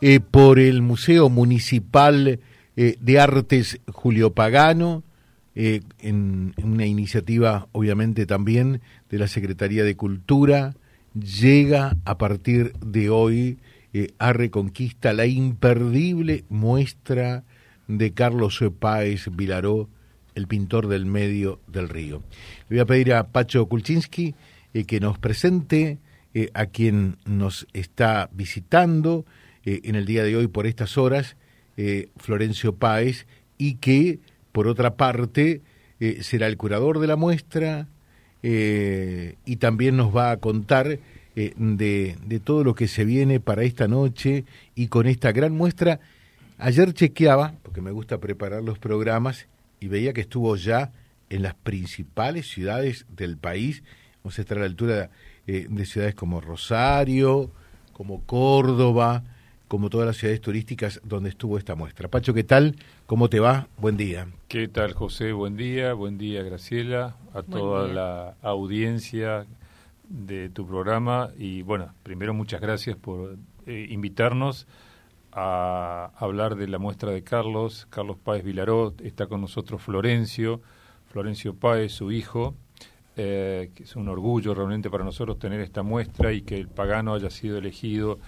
eh, por el Museo Municipal eh, de Artes Julio Pagano, eh, en, una iniciativa obviamente también de la Secretaría de Cultura, llega a partir de hoy a Reconquista la imperdible muestra de Carlos Páez Vilaró, el pintor del medio del río. Le voy a pedir a Pacho Kulczynski que nos presente a quien nos está visitando, eh, en el día de hoy por estas horas, eh, Florencio Páez, y que, por otra parte, eh, será el curador de la muestra y también nos va a contar de, de todo lo que se viene para esta noche y con esta gran muestra. Ayer chequeaba, porque me gusta preparar los programas, y veía que estuvo ya en las principales ciudades del país. Vamos a estar a la altura de ciudades como Rosario, como Córdoba, como todas las ciudades turísticas donde estuvo esta muestra. Pacho, ¿qué tal? ¿Cómo te va? Buen día. ¿Qué tal, José? Buen día. Buen día, Graciela, a toda la audiencia de tu programa. Y bueno, primero muchas gracias por eh, invitarnos a hablar de la muestra de Carlos. Carlos Páez Vilaró, está con nosotros Florencio, Florencio Páez, su hijo. Eh, que es un orgullo realmente para nosotros tener esta muestra y que el pagano haya sido elegido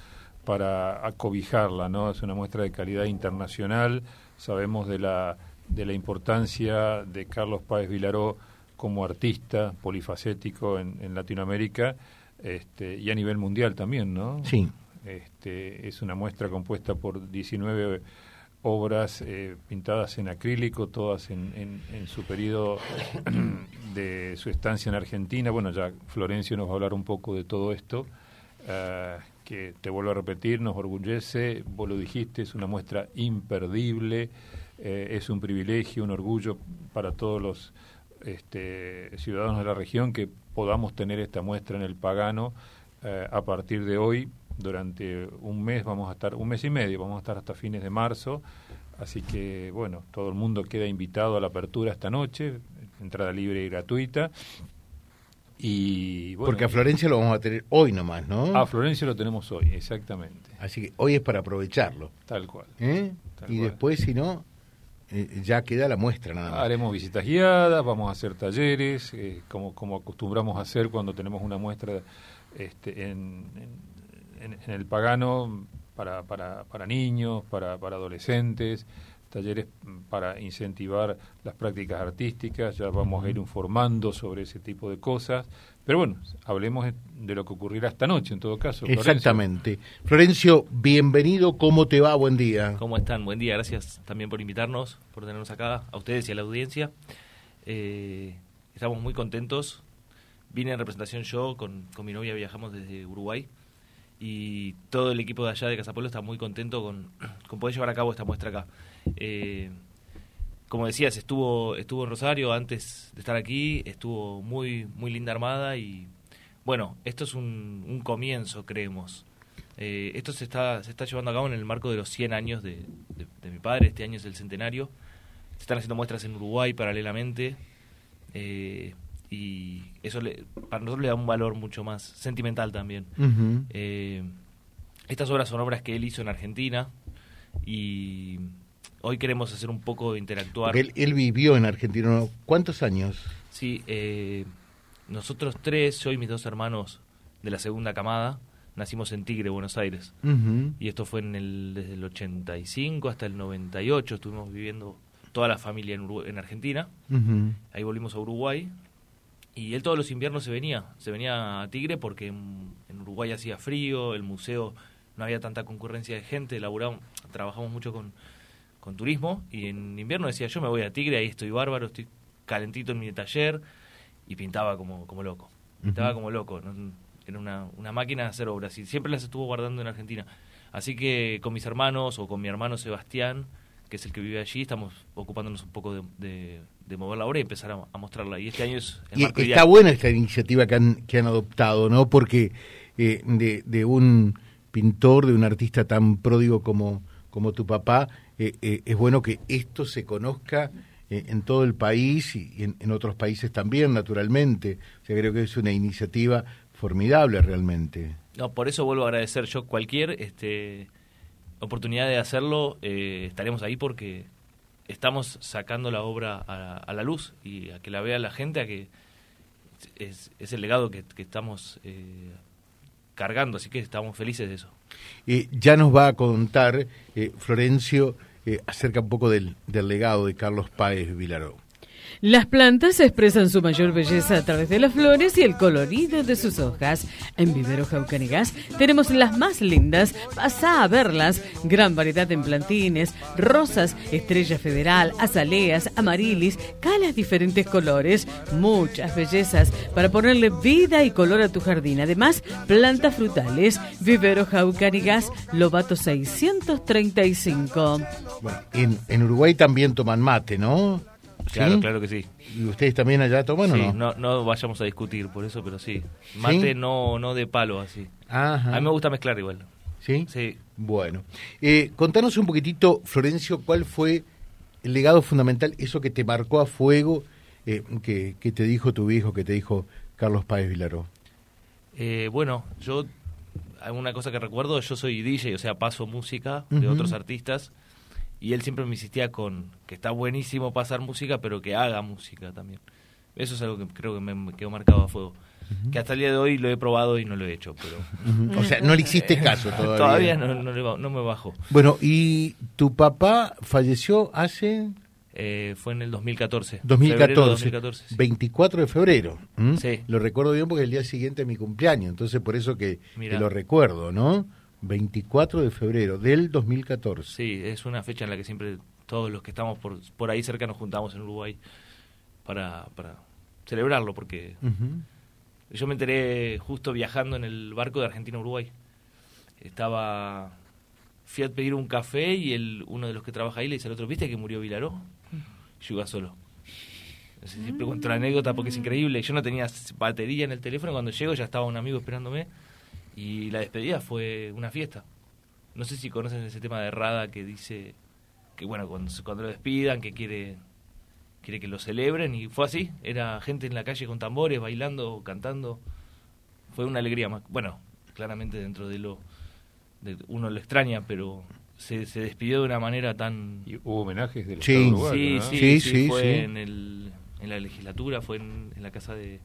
para acobijarla, ¿no? Es una muestra de calidad internacional. Sabemos de la, de la importancia de Carlos Páez Vilaró como artista polifacético en, en Latinoamérica este, y a nivel mundial también, ¿no? Sí. Este, es una muestra compuesta por 19 obras eh, pintadas en acrílico, todas en, en, su periodo de su estancia en Argentina. Bueno, ya Florencio nos va a hablar un poco de todo esto. Uh, que te vuelvo a repetir, nos orgullece, vos lo dijiste, es una muestra imperdible, eh, es un privilegio, un orgullo para todos los este, ciudadanos de la región que podamos tener esta muestra en el Pagano eh, a partir de hoy. Durante un mes vamos a estar, un mes y medio, vamos a estar hasta fines de marzo. Así que, bueno, todo el mundo queda invitado a la apertura esta noche, entrada libre y gratuita. Y, Porque a Florencia lo vamos a tener hoy nomás, ¿no? A Florencia lo tenemos hoy, exactamente. Así que hoy es para aprovecharlo. Tal cual. ¿Eh? y después, si no, eh, ya queda la muestra nada más. Haremos visitas guiadas, vamos a hacer talleres, eh, como, como acostumbramos a hacer cuando tenemos una muestra este, en, en, en el pagano para, para, para niños, para, para adolescentes talleres para incentivar las prácticas artísticas, ya vamos a ir informando sobre ese tipo de cosas. Pero bueno, hablemos de lo que ocurrirá esta noche, en todo caso. Exactamente. Florencio, bienvenido, ¿cómo te va? Buen día. ¿Cómo están? Buen día, gracias también por invitarnos, por tenernos acá, a ustedes y a la audiencia. Eh, estamos muy contentos. Vine en representación yo, con, con mi novia viajamos desde Uruguay y todo el equipo de allá de Casapuelo está muy contento con, con poder llevar a cabo esta muestra acá. Eh, como decías, estuvo, estuvo en Rosario antes de estar aquí, estuvo muy, muy linda armada y bueno, esto es un, comienzo, creemos. Eh, esto se está, se está llevando a cabo en el marco de los 100 años de, mi padre, este año es el centenario. Se están haciendo muestras en Uruguay paralelamente eh, y eso le, para nosotros le da un valor mucho más sentimental también. estas obras son obras que él hizo en Argentina y hoy queremos hacer un poco de interactuar. Él, vivió en Argentina, ¿cuántos años? Sí, eh, nosotros tres, yo y mis dos hermanos de la segunda camada, nacimos en Tigre, Buenos Aires. Y esto fue en el, desde el 85 hasta el 98, estuvimos viviendo toda la familia en, en Argentina. Ahí volvimos a Uruguay. Y él todos los inviernos se venía, se venía a Tigre porque en, Uruguay hacía frío, el museo no había tanta concurrencia de gente, laburamos, trabajamos mucho con, con turismo y en invierno decía yo me voy a Tigre, ahí estoy bárbaro, estoy calentito en mi taller y pintaba como, como loco. Pintaba como loco. Era una, una máquina de hacer obras y siempre las estuvo guardando en Argentina. Así que con mis hermanos o con mi hermano Sebastián, que es el que vive allí, estamos ocupándonos un poco de, de, mover la obra y empezar a, mostrarla. Y este año es y Está buena esta iniciativa que han, que han adoptado, ¿no? Porque eh, de, de un pintor, de un artista tan pródigo como, como tu papá, eh, eh, es bueno que esto se conozca en todo el país y en, otros países también, naturalmente. O sea, creo que es una iniciativa formidable realmente. No, por eso vuelvo a agradecer yo cualquier este, oportunidad de hacerlo, eh, estaremos ahí porque estamos sacando la obra a, la luz y a que la vea la gente, a que es, el legado que, estamos eh, cargando, así que estamos felices de eso. y ya nos va a contar eh, Florencio acerca un poco del, del legado de Carlos Páez Vilaró. Las plantas expresan su mayor belleza a través de las flores y el colorido de sus hojas. En Vivero Jaucanigas tenemos las más lindas, pasa a verlas. Gran variedad en plantines, rosas, estrella federal, azaleas, amarilis, calas diferentes colores, muchas bellezas para ponerle vida y color a tu jardín. Además, plantas frutales. Vivero Jaucanigas, Lobato 635. Bueno, en, en Uruguay también toman mate, ¿no? Claro, claro que sí. ¿Y ustedes también allá toman o no? no? No vayamos a discutir por eso, pero sí. Mate no no de palo así. A mí me gusta mezclar igual. ¿Sí? Sí. Bueno. Eh, contanos un poquitito, Florencio, cuál fue el legado fundamental, eso que te marcó a fuego, eh, que, que, te dijo tu hijo, que te dijo Carlos Páez Vilaró. Eh, bueno, yo, una cosa que recuerdo, yo soy DJ, o sea, paso música de otros artistas y él siempre me insistía con que está buenísimo pasar música, pero que haga música también. Eso es algo que creo que me quedó marcado a fuego. Que hasta el día de hoy lo he probado y no lo he hecho. pero O sea, no le hiciste caso todavía. todavía no, no, me bajo. Bueno, ¿y tu papá falleció hace...? Eh, fue en el 2014. 2014. 2014 24 de febrero. Sí. Lo recuerdo bien porque es el día siguiente de mi cumpleaños, entonces por eso que, que lo recuerdo, ¿no? 24 de febrero del 2014. Sí, es una fecha en la que siempre todos los que estamos por, por ahí cerca nos juntamos en Uruguay para, para celebrarlo, porque yo me enteré justo viajando en el barco de Argentina a Uruguay. Estaba, fui a pedir un café y el, uno de los que trabaja ahí le dice al otro, ¿viste que murió Vilaró? Yo iba solo. Siempre cuento la anécdota porque es increíble. Yo no tenía batería en el teléfono, cuando llego ya estaba un amigo esperándome y la despedida fue una fiesta. No sé si conocen ese tema de Rada que dice que, bueno, cuando, cuando lo despidan, que quiere, quiere que lo celebren. Y fue así. Era gente en la calle con tambores, bailando, cantando. Fue una alegría más. Bueno, claramente dentro de lo. De, uno lo extraña, pero se, se despidió de una manera tan. ¿Y hubo homenajes del sí, Estado sí, sí, sí, fue En, el, en la legislatura, fue en la casa de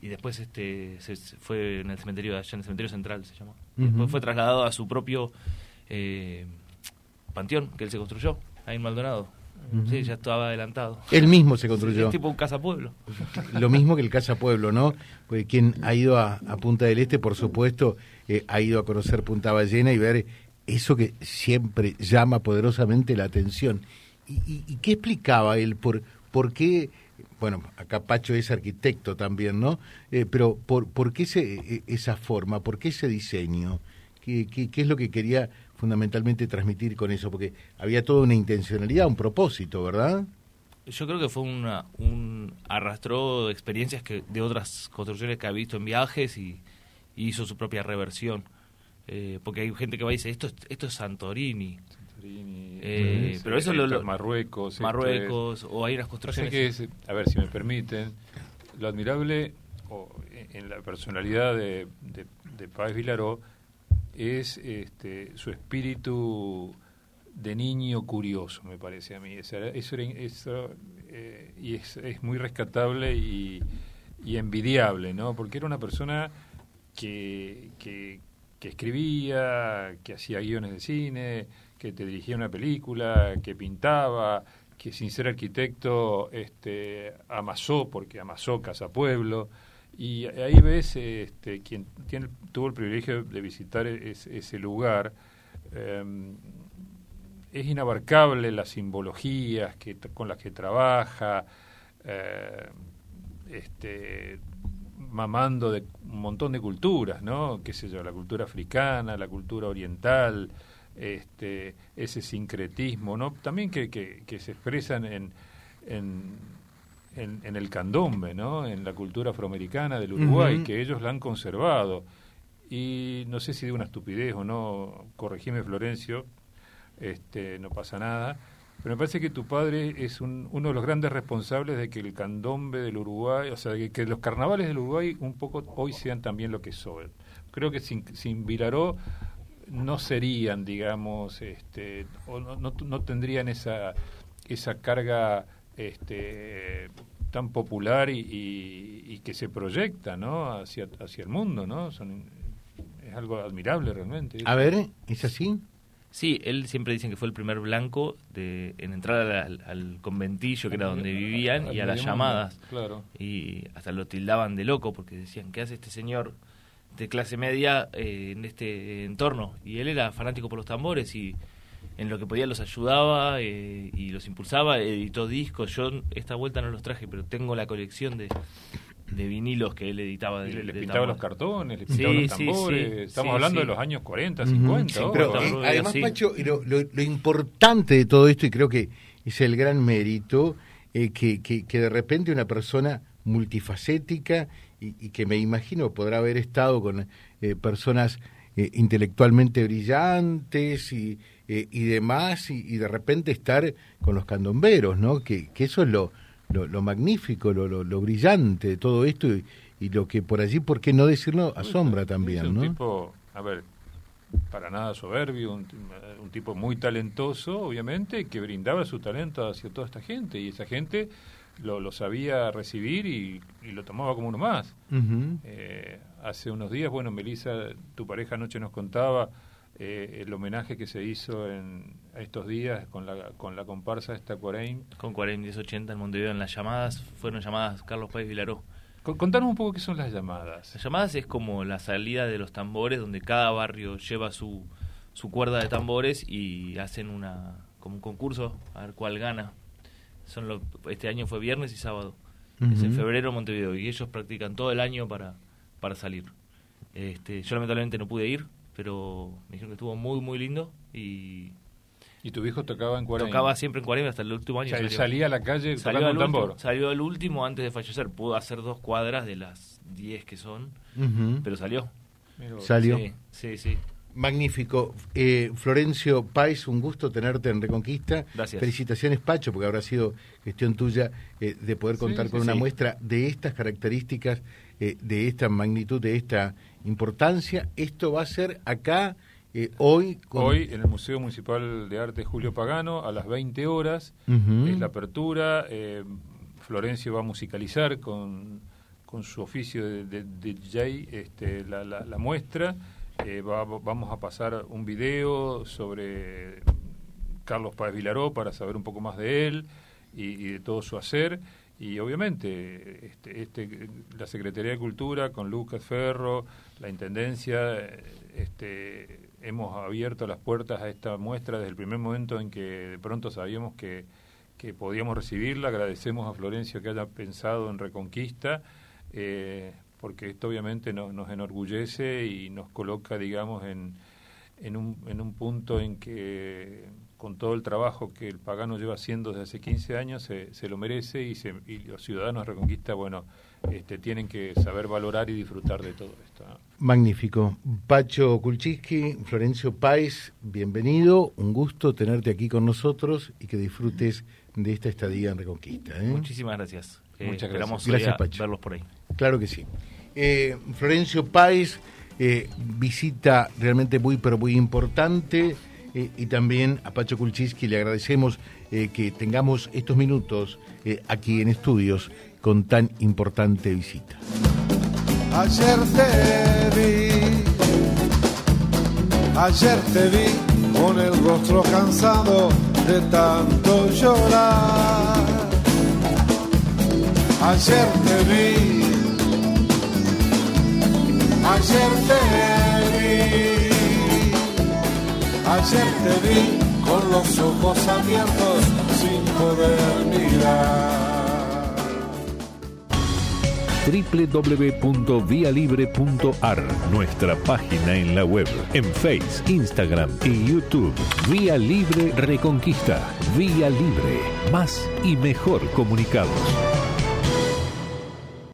y después este se, fue en el cementerio allá en el cementerio central se llamó. Después fue trasladado a su propio eh, panteón que él se construyó ahí en Maldonado. Sí ya estaba adelantado. Él mismo se construyó. Es tipo un casa pueblo lo mismo que el casa pueblo no porque quien ha ido a, Punta del Este por supuesto eh, ha ido a conocer Punta Ballena y ver eso que siempre llama poderosamente la atención. Y, y qué explicaba él por por qué bueno, acá Pacho es arquitecto también, ¿no? Eh, pero ¿por, ¿por qué e, esa forma? ¿Por qué ese diseño? ¿Qué, ¿Qué, qué, es lo que quería fundamentalmente transmitir con eso? Porque había toda una intencionalidad, un propósito, ¿verdad? Yo creo que fue una, un arrastró de experiencias que, de otras construcciones que ha visto en viajes y, hizo su propia reversión. Eh, porque hay gente que va y dice, esto, esto es Santorini. Eh, pero eso lo, Marruecos. Marruecos, o hay unas construcciones. a ver, si me permiten, lo admirable en la personalidad de, de, de Páez Vilaró es este, su espíritu de niño curioso, me parece a mí. Eso, eso, eh, y es, es, muy rescatable y, y, envidiable, ¿no? Porque era una persona que, que, que escribía, que hacía guiones de cine, que te dirigía una película, que pintaba, que sin ser arquitecto este, amasó, porque amasó Casa Pueblo. Y ahí ves, este, quien tiene, tuvo el privilegio de visitar ese lugar, em, es inabarcable las simbologías que, con las que trabaja, eh, este, mamando de un montón de culturas, ¿no? Qué sé yo, la cultura africana, la cultura oriental, este, ese sincretismo, ¿no? También que, que, se expresan en, en, en, el candombe, ¿no? En la cultura afroamericana del Uruguay, que ellos la han conservado. Y no sé si de una estupidez o no, corregime Florencio, este, no pasa nada, pero me parece que tu padre es un, uno de los grandes responsables de que el candombe del Uruguay, o sea, de que los carnavales del Uruguay un poco hoy sean también lo que son. creo que sin, sin Vilaró no serían, digamos, este, o no, no, tendrían esa, esa carga este, tan popular y, que se proyecta ¿no? hacia, hacia el mundo. ¿no? Son, es algo admirable realmente. A ver, ¿es así? Sí, él siempre dicen que fue el primer blanco de, en entrar al, conventillo, que era donde vivían, y a las llamadas. Claro. Y hasta lo tildaban de loco, porque decían, ¿qué hace este señor de clase media eh, en este entorno? Y él era fanático por los tambores y en lo que podía los ayudaba eh, y los impulsaba, editó discos. Yo esta vuelta no los traje, pero tengo la colección de, de vinilos que él editaba. De, le, pintaba los cartones, le pintaba los tambores. Estamos hablando de los años 40, 50. pero, además, Pacho, lo, lo, importante de todo esto, y creo que es el gran mérito, eh, que, que, que, de repente una persona multifacética y, y, que me imagino podrá haber estado con eh, personas eh, intelectualmente brillantes y, y demás, y, y, de repente estar con los candomberos, ¿no? Que, que eso es lo lo, magnífico, lo, lo, brillante de todo esto y, lo que por allí, ¿por qué no decirlo? Asombra también, un ¿no? tipo, a ver, para nada soberbio, un, tipo muy talentoso, obviamente, que brindaba su talento hacia toda esta gente y esa gente lo, lo sabía recibir y, lo tomaba como uno más. Eh, hace unos días, bueno, Melissa, tu pareja anoche nos contaba eh, el homenaje que se hizo en estos días con la, con la comparsa esta Cuareim. Con Cuareim 1080 en Montevideo, en las llamadas, fueron llamadas Carlos Páez Vilaró. Contanos un poco qué son las llamadas. Las llamadas es como la salida de los tambores, donde cada barrio lleva su, su cuerda de tambores y hacen una como un concurso a ver cuál gana. Son lo, este año fue viernes y sábado. Es en febrero Montevideo y ellos practican todo el año para, para salir. Este, yo lamentablemente no pude ir, pero me dijeron que estuvo muy, muy lindo y... ¿Y tu hijo tocaba en Cuarenta? Tocaba siempre en Cuarenta hasta el último año. O salía a la calle salió el tambor. salió el último antes de fallecer. Pudo hacer dos cuadras de las diez que son, pero salió. Salió. Sí, sí, Magnífico. Eh, Florencio Pais, un gusto tenerte en Reconquista. Gracias. Felicitaciones, Pacho, porque habrá sido gestión tuya eh, de poder contar con una muestra de estas características, eh, de esta magnitud, de esta importancia. Esto va a ser acá eh, hoy. Hoy en el Museo Municipal de Arte Julio Pagano a las 20 horas. Es la apertura. Eh, Florencio va a musicalizar con, con su oficio de, DJ este, la, la, muestra. Eh, vamos a pasar un video sobre Carlos Páez Vilaró para saber un poco más de él y, y de todo su hacer y obviamente este, este, la Secretaría de Cultura con Lucas Ferro, la Intendencia, este, hemos abierto las puertas a esta muestra desde el primer momento en que de pronto sabíamos que, que podíamos recibirla. Agradecemos a Florencio que haya pensado en Reconquista, eh, porque esto obviamente nos enorgullece y nos coloca, digamos, en, en, un, en un punto en que con todo el trabajo que el pagano lleva haciendo desde hace 15 años, se, se lo merece y, se, y, los ciudadanos de Reconquista, bueno, este, tienen que saber valorar y disfrutar de todo esto. Magnífico. Pacho Kulchiski, Florencio Páez, bienvenido, un gusto tenerte aquí con nosotros y que disfrutes de esta estadía en Reconquista. ¿eh? Muchísimas gracias. Eh, Muchas gracias. Gracias, Pacho. verlos por ahí. Claro que sí. Eh, Florencio Páez, visita realmente muy, pero muy importante eh, y también a Pacho Kulchiski le agradecemos eh, que tengamos estos minutos eh, aquí en estudios con tan importante visita. Ayer te vi, ayer te vi con el rostro cansado de tanto llorar. Ayer te vi, ayer te vi Ayer te vi con los ojos abiertos sin poder mirar www.vialibre.ar, nuestra página en la web, en Face, Instagram y YouTube. Vía Libre Reconquista. Vía Libre. Más y mejor comunicados.